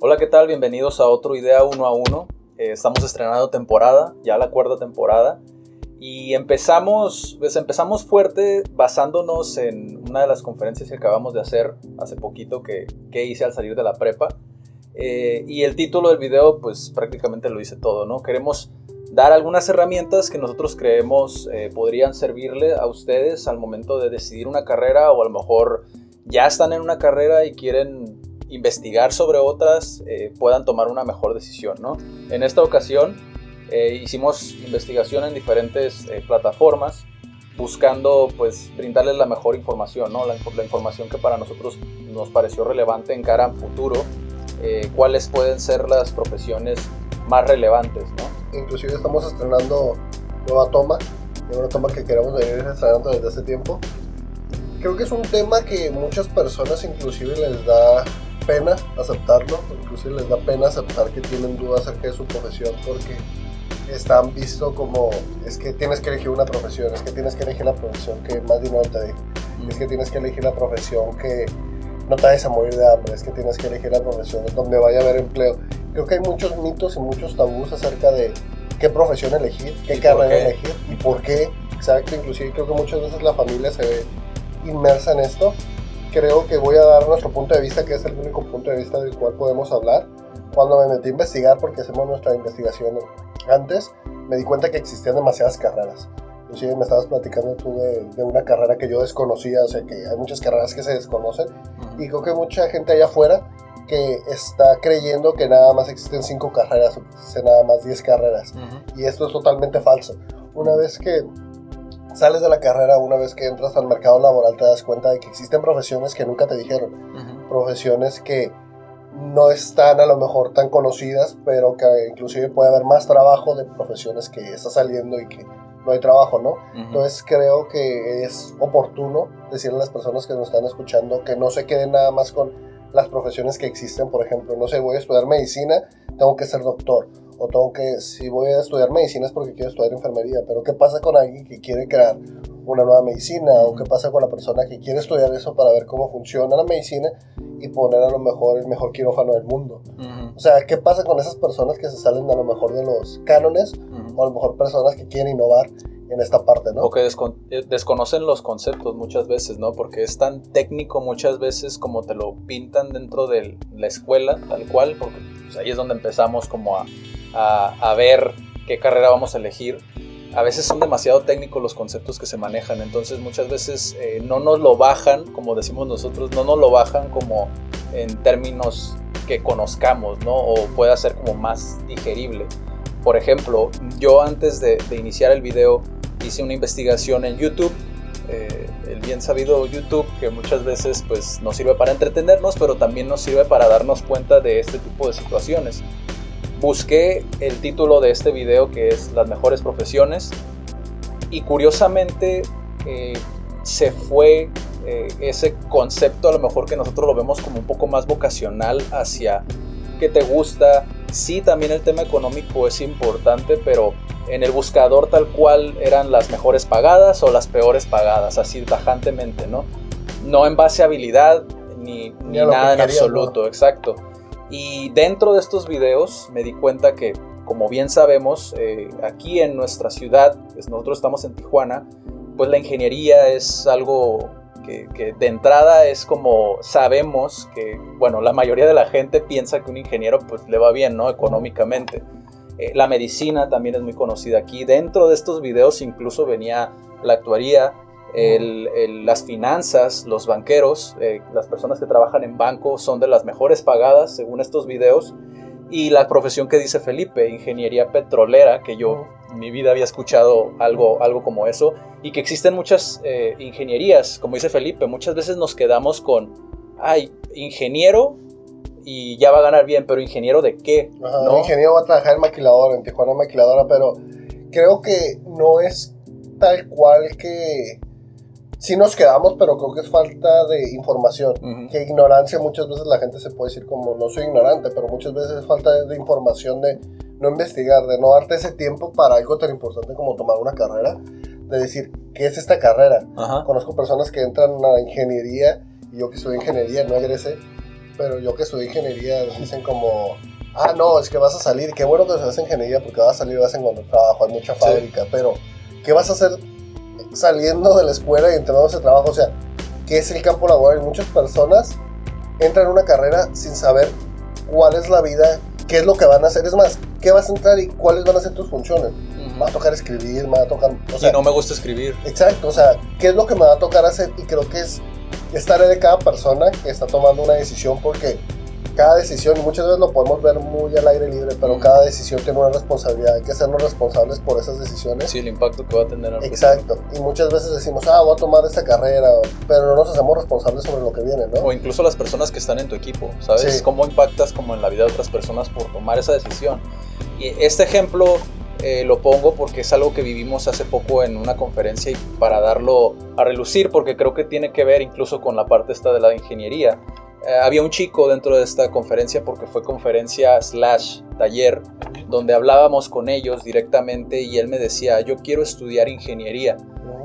Hola, ¿qué tal? Bienvenidos a otro Idea Uno a Uno. Eh, estamos estrenando temporada, ya la cuarta temporada. Y empezamos, pues empezamos fuerte basándonos en una de las conferencias que acabamos de hacer hace poquito que, que hice al salir de la prepa. Eh, y el título del video pues prácticamente lo dice todo, ¿no? Queremos dar algunas herramientas que nosotros creemos eh, podrían servirle a ustedes al momento de decidir una carrera o a lo mejor ya están en una carrera y quieren investigar sobre otras, eh, puedan tomar una mejor decisión, ¿no? En esta ocasión eh, hicimos investigación en diferentes plataformas buscando pues brindarles la mejor información, ¿no? La, información que para nosotros nos pareció relevante en cara al futuro, cuáles pueden ser las profesiones más relevantes, ¿no? Inclusive estamos estrenando nueva toma, una toma que queremos venir estrenando desde hace tiempo. Creo que es un tema que muchas personas inclusive les da pena aceptarlo, inclusive les da pena aceptar que tienen dudas acerca de su profesión porque están visto como es que tienes que elegir una profesión, es que tienes que elegir la profesión que más dinero te dé, es que tienes que elegir la profesión que no te vayas a morir de hambre, es que tienes que elegir la profesión donde vaya a haber empleo. Creo que hay muchos mitos y muchos tabús acerca de qué profesión elegir, qué carrera elegir y por qué. Exacto, inclusive creo que muchas veces la familia se ve inmersa en esto. Creo que voy a dar nuestro punto de vista, que es el único punto de vista del cual podemos hablar. Cuando me metí a investigar, porque hacemos nuestra investigación antes me di cuenta que existían demasiadas carreras. Inclusive me estabas platicando tú de, de, una carrera que yo desconocía, o sea que hay muchas carreras que se desconocen y creo que mucha gente allá afuera que está creyendo que nada más existen cinco carreras o que existen nada más 10 carreras y esto es totalmente falso. Una vez que sales de la carrera, una vez que entras al mercado laboral te das cuenta de que existen profesiones que nunca te dijeron, profesiones que no están a lo mejor tan conocidas, pero que inclusive puede haber más trabajo de profesiones que está saliendo y que no hay trabajo, ¿no? Entonces creo que es oportuno decirle a las personas que nos están escuchando que no se queden nada más con las profesiones que existen, por ejemplo, no sé, voy a estudiar medicina, tengo que ser doctor, o tengo que, si voy a estudiar medicina es porque quiero estudiar enfermería, pero ¿qué pasa con alguien que quiere crear una nueva medicina? ¿O qué pasa con la persona que quiere estudiar eso para ver cómo funciona la medicina y poner a lo mejor el mejor quirófano del mundo? O sea, ¿qué pasa con esas personas que se salen a lo mejor de los cánones o a lo mejor personas que quieren innovar? en esta parte, ¿no? O que eh, desconocen los conceptos muchas veces, ¿no? Porque es tan técnico muchas veces como te lo pintan dentro de la escuela, tal cual, porque pues, ahí es donde empezamos como a, a, ver qué carrera vamos a elegir. A veces son demasiado técnicos los conceptos que se manejan, entonces muchas veces eh, no nos lo bajan, como decimos nosotros, no nos lo bajan como en términos que conozcamos, ¿no? O pueda ser como más digerible. Por ejemplo, yo antes de, iniciar el video hice una investigación en YouTube, eh, el bien sabido YouTube, que muchas veces pues nos sirve para entretenernos, pero también nos sirve para darnos cuenta de este tipo de situaciones busqué el título de este video que es Las mejores profesiones y curiosamente eh, se fue eh, ese concepto a lo mejor que nosotros lo vemos como un poco más vocacional hacia qué te gusta. Sí, también el tema económico es importante, pero en el buscador tal cual eran las mejores pagadas o las peores pagadas, así tajantemente, ¿no? No en base a habilidad ni, ni nada en absoluto, exacto. Y dentro de estos videos me di cuenta que, como bien sabemos, eh, aquí en nuestra ciudad, pues nosotros estamos en Tijuana, pues la ingeniería es algo que, de entrada es como sabemos que, bueno, la mayoría de la gente piensa que un ingeniero pues le va bien, ¿no? Económicamente. Eh, la medicina también es muy conocida aquí. Dentro de estos videos incluso venía la actuaría, las finanzas, los banqueros, eh, las personas que trabajan en banco son de las mejores pagadas según estos videos. Y la profesión que dice Felipe, ingeniería petrolera, que yo en mi vida había escuchado algo, algo como eso, y que existen muchas eh, ingenierías, como dice Felipe, muchas veces nos quedamos con, ay, ingeniero y ya va a ganar bien, pero ingeniero de qué? ¿no? ingeniero va a trabajar en maquiladora, en Tijuana maquiladora, pero creo que no es tal cual que sí nos quedamos, pero creo que es falta de información. Que ignorancia, muchas veces la gente se puede decir como no soy ignorante, pero muchas veces es falta de, información de no investigar, de no darte ese tiempo para algo tan importante como tomar una carrera, de decir, ¿qué es esta carrera? Ajá. Conozco personas que entran a ingeniería, y yo que estudié ingeniería, no egresé, pero yo que estudié ingeniería dicen como, ah, no, es que vas a salir, qué bueno que haces ingeniería porque vas a salir, vas a encontrar trabajo, hay mucha fábrica, pero ¿qué vas a hacer saliendo de la escuela y entrando a trabajo? O sea, ¿qué es el campo laboral? Y muchas personas entran en una carrera sin saber cuál es la vida, qué es lo que van a hacer, es más, qué vas a entrar y cuáles van a ser tus funciones. Me va a tocar escribir, me va a tocar... O sea, y no me gusta escribir. Exacto, o sea, ¿qué es lo que me va a tocar hacer? Y creo que es estar de cada persona que está tomando una decisión porque cada decisión, y muchas veces lo podemos ver muy al aire libre, pero cada decisión tiene una responsabilidad, hay que hacernos responsables por esas decisiones. Sí, el impacto que va a tener. al Exacto, y muchas veces decimos, ah, voy a tomar esta carrera, pero no nos hacemos responsables sobre lo que viene, ¿no? O incluso las personas que están en tu equipo, ¿sabes? Sí. Cómo impactas como en la vida de otras personas por tomar esa decisión. Y este ejemplo eh, lo pongo porque es algo que vivimos hace poco en una conferencia y para darlo a relucir, porque creo que tiene que ver incluso con la parte esta de la ingeniería. Eh, había un chico dentro de esta conferencia porque fue conferencia slash taller donde hablábamos con ellos directamente y él me decía, yo quiero estudiar ingeniería.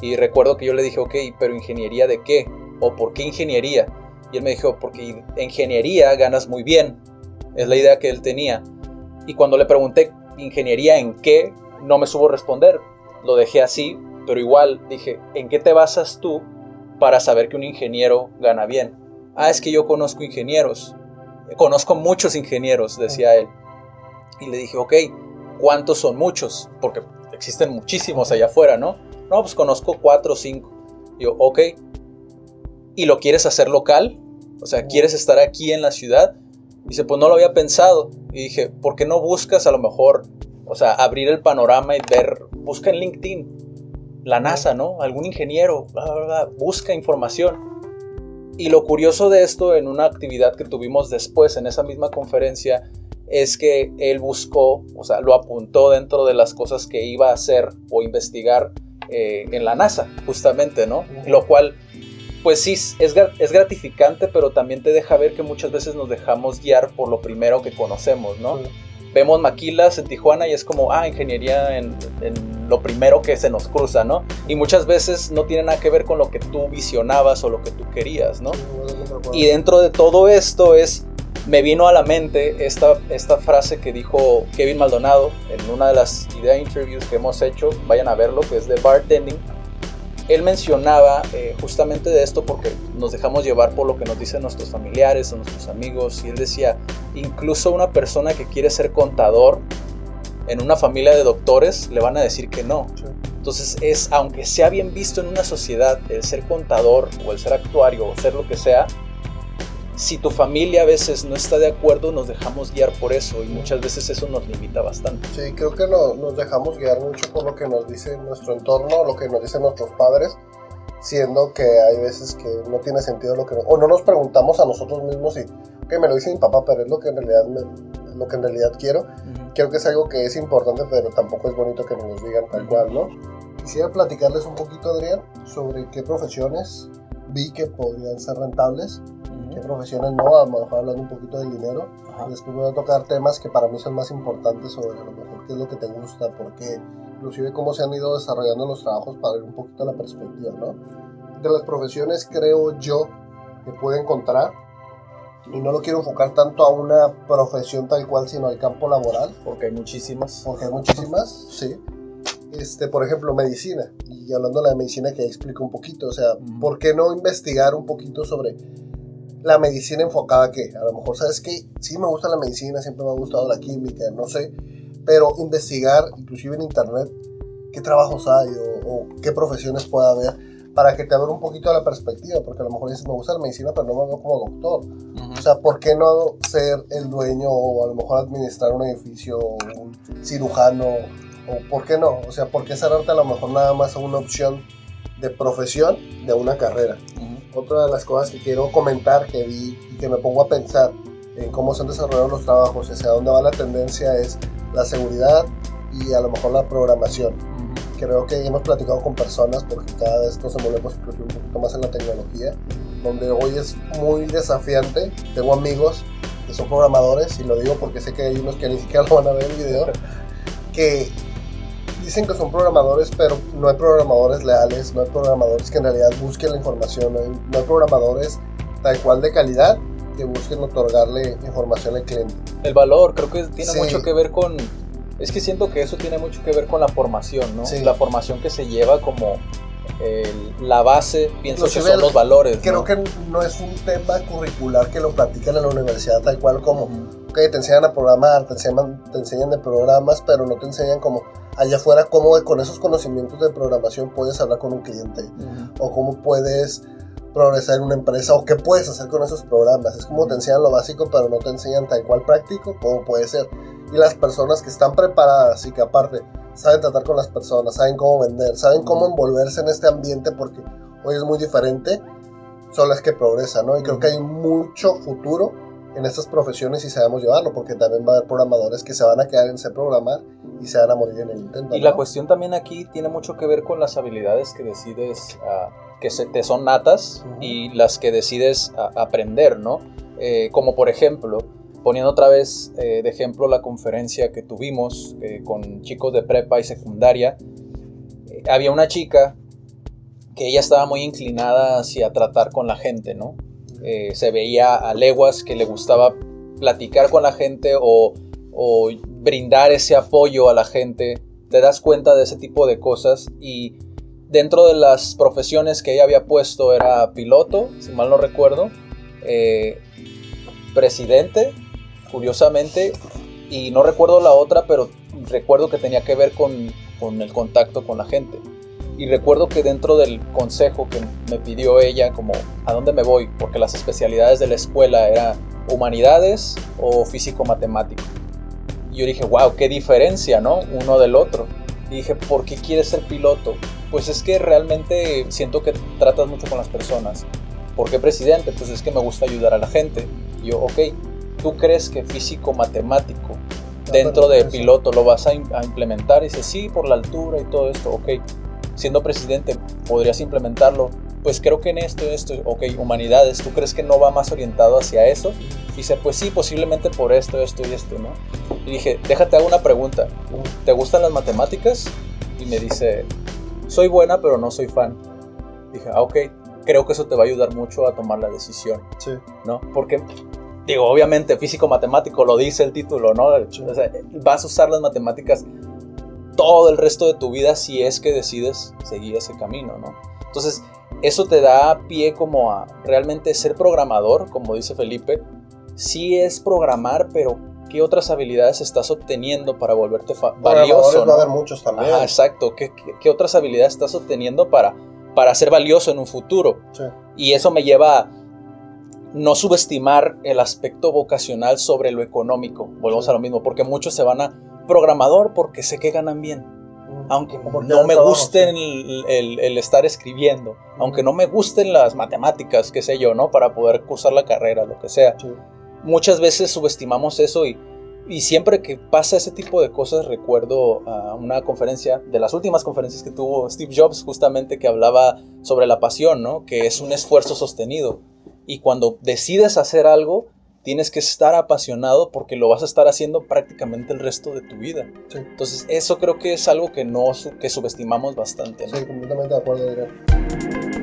Y recuerdo que yo le dije, ok, pero ingeniería de qué? ¿O por qué ingeniería? Y él me dijo, porque en ingeniería ganas muy bien. Es la idea que él tenía. Y cuando le pregunté, ¿ingeniería en qué? No me supo responder. Lo dejé así, pero igual dije, ¿en qué te basas tú para saber que un ingeniero gana bien? Ah, es que yo conozco ingenieros. Conozco muchos ingenieros, decía él. Y le dije, ok, ¿cuántos son muchos? Porque existen muchísimos allá afuera, ¿no? No, pues conozco cuatro o cinco. Y yo, ok. ¿Y lo quieres hacer local? O sea, ¿quieres estar aquí en la ciudad? Dice, pues no lo había pensado. Y dije, ¿por qué no buscas a lo mejor, o sea, abrir el panorama y ver, busca en LinkedIn, la NASA, ¿no? Algún ingeniero, bla, bla, bla, busca información. Y lo curioso de esto en una actividad que tuvimos después en esa misma conferencia es que él buscó, o sea, lo apuntó dentro de las cosas que iba a hacer o investigar eh, en la NASA, justamente, ¿no? Lo cual, pues sí, es, es gratificante, pero también te deja ver que muchas veces nos dejamos guiar por lo primero que conocemos, ¿no? Sí. Vemos maquilas en Tijuana y es como, ah, ingeniería en, en lo primero que se nos cruza, ¿no? Y muchas veces no tiene nada que ver con lo que tú visionabas o lo que tú querías, ¿no? Y dentro de todo esto es, me vino a la mente esta, esta frase que dijo Kevin Maldonado en una de las idea interviews que hemos hecho, vayan a verlo, que es de bartending. Él mencionaba eh, justamente de esto porque nos dejamos llevar por lo que nos dicen nuestros familiares o nuestros amigos y él decía, incluso una persona que quiere ser contador en una familia de doctores le van a decir que no. Sí. Entonces es, aunque sea bien visto en una sociedad el ser contador o el ser actuario o ser lo que sea, si tu familia a veces no está de acuerdo, nos dejamos guiar por eso y muchas veces eso nos limita bastante. Sí, creo que no- nos dejamos guiar mucho por lo que nos dice nuestro entorno, lo que nos dicen nuestros padres, siendo que hay veces que no tiene sentido lo que... O no nos preguntamos a nosotros mismos si, que me lo dice mi papá, pero es lo que en realidad, me- lo que en realidad quiero. Creo que es algo que es importante, pero tampoco es bonito que nos digan tal cual, ¿no? Quisiera platicarles un poquito, Adrián, sobre qué profesiones vi que podrían ser rentables, qué profesiones no, a lo mejor hablando un poquito del dinero. Ajá. Después voy a tocar temas que para mí son más importantes sobre a lo mejor qué es lo que te gusta, por qué, inclusive cómo se han ido desarrollando los trabajos para ver un poquito la perspectiva, ¿no? De las profesiones creo yo que puedo encontrar, y no lo quiero enfocar tanto a una profesión tal cual, sino al campo laboral, Porque hay muchísimas. porque hay muchísimas, sí. Este, por ejemplo, medicina, y hablando de la medicina que explico un poquito, o sea, Ujú. ¿por qué no investigar un poquito sobre la medicina enfocada a qué? A lo mejor, ¿sabes qué? Sí me gusta la medicina, siempre me ha gustado la química, no sé, pero investigar, inclusive en internet, qué trabajos hay o, o qué profesiones puede haber para que te abra un poquito la perspectiva, porque a lo mejor dices, me gusta la medicina, pero no me veo como doctor. O sea, ¿por qué no ser el dueño o a lo mejor administrar un edificio, o un cirujano? ¿O por qué no? O sea, ¿por qué cerrarte a lo mejor nada más a una opción de profesión de una carrera? Ujú. Otra de las cosas que quiero comentar que vi y que me pongo a pensar en cómo se han desarrollado los trabajos, hacia dónde va la tendencia es la seguridad y a lo mejor la programación. Creo que hemos platicado con personas porque cada vez nos envolvemos incluso un poquito más en la tecnología, donde hoy es muy desafiante. Tengo amigos que son programadores, y lo digo porque sé que hay unos que ni siquiera lo van a ver el video, que dicen que son programadores, pero no hay programadores leales, no hay programadores que en realidad busquen la información, no hay, no hay programadores tal cual de calidad que busquen otorgarle información al cliente. El valor, creo que tiene Sí. mucho que ver con... Es que siento que eso tiene mucho que ver con la formación, ¿no? Sí. La formación que se lleva como el- la base, pienso que son los valores. Creo ¿no? que no es un tema curricular que lo platican en la universidad tal cual como, ok, te enseñan a programar, te enseñan, te enseñan de programas, pero no te enseñan como allá afuera cómo con esos conocimientos de programación puedes hablar con un cliente o cómo puedes progresar en una empresa o qué puedes hacer con esos programas. Es como te enseñan lo básico, pero no te enseñan tal cual práctico cómo puede ser. Y las personas que están preparadas y que aparte saben tratar con las personas, saben cómo vender, saben cómo envolverse en este ambiente porque hoy es muy diferente, son las que progresan, ¿no? Y creo que hay mucho futuro en estas profesiones y sabemos llevarlo, porque también va a haber programadores que se van a quedar en ese programar y se van a morir en el intento. Y la cuestión también aquí tiene mucho que ver con las habilidades que decides, ah, que se, te son natas y las que decides ah, aprender, ¿no? Eh, como por ejemplo, poniendo otra vez eh, de ejemplo la conferencia que tuvimos eh, con chicos de prepa y secundaria, eh, había una chica que ella estaba muy inclinada hacia tratar con la gente, ¿no? Eh, se veía a leguas que le gustaba platicar con la gente o, o brindar ese apoyo a la gente. Te das cuenta de ese tipo de cosas y dentro de las profesiones que ella había puesto era piloto, si mal no recuerdo, eh, presidente, curiosamente, y no recuerdo la otra, pero recuerdo que tenía que ver con, con el contacto con la gente. Y recuerdo que dentro del consejo que me pidió ella, como a dónde me voy, porque las especialidades de la escuela eran humanidades o físico-matemático. Y yo dije, wow, qué diferencia, ¿no? Uno del otro. Y dije, ¿por qué quieres ser piloto? Pues es que realmente siento que tratas mucho con las personas. ¿Por qué presidente? Pues es que me gusta ayudar a la gente. Y yo, ok, ¿tú crees que físico-matemático dentro de piloto lo vas a implementar? Y dice, sí, por la altura y todo esto, ok. Siendo presidente, ¿podrías implementarlo? Pues creo que en esto, esto, ok, humanidades, ¿tú crees que no va más orientado hacia eso? Y dice, pues sí, posiblemente por esto, esto y esto, ¿no? Y dije, déjate hago una pregunta. ¿Te gustan las matemáticas? Y me dice, soy buena, pero no soy fan. Dije, ah, ok, creo que eso te va a ayudar mucho a tomar la decisión. Sí. ¿no? Porque, digo, obviamente físico-matemático lo dice el título, ¿no? O sea, vas a usar las matemáticas todo el resto de tu vida si es que decides seguir ese camino, ¿no? Entonces, eso te da pie como a realmente ser programador, como dice Felipe. Sí es programar, pero ¿qué otras habilidades estás obteniendo para volverte valioso? va a ¿no? haber muchos también. Ajá, exacto. ¿Qué, qué, qué otras habilidades estás obteniendo para, para ser valioso en un futuro? Sí. Y eso me lleva a no subestimar el aspecto vocacional sobre lo económico. Volvemos Sí. a lo mismo, porque muchos se van a programador porque sé que ganan bien. Aunque Porque no me guste el, el- el estar escribiendo, aunque no me gusten las matemáticas, qué sé yo, ¿no? Para poder cursar la carrera, lo que sea. Sí. Muchas veces subestimamos eso y, y siempre que pasa ese tipo de cosas recuerdo a una conferencia, de las últimas conferencias que tuvo Steve Jobs, justamente que hablaba sobre la pasión, ¿no? Que es un esfuerzo sostenido. Y cuando decides hacer algo, tienes que estar apasionado porque lo vas a estar haciendo prácticamente el resto de tu vida. Sí. Entonces, eso creo que es algo que no que subestimamos bastante, ¿no? Sí, completamente de acuerdo, Adrián.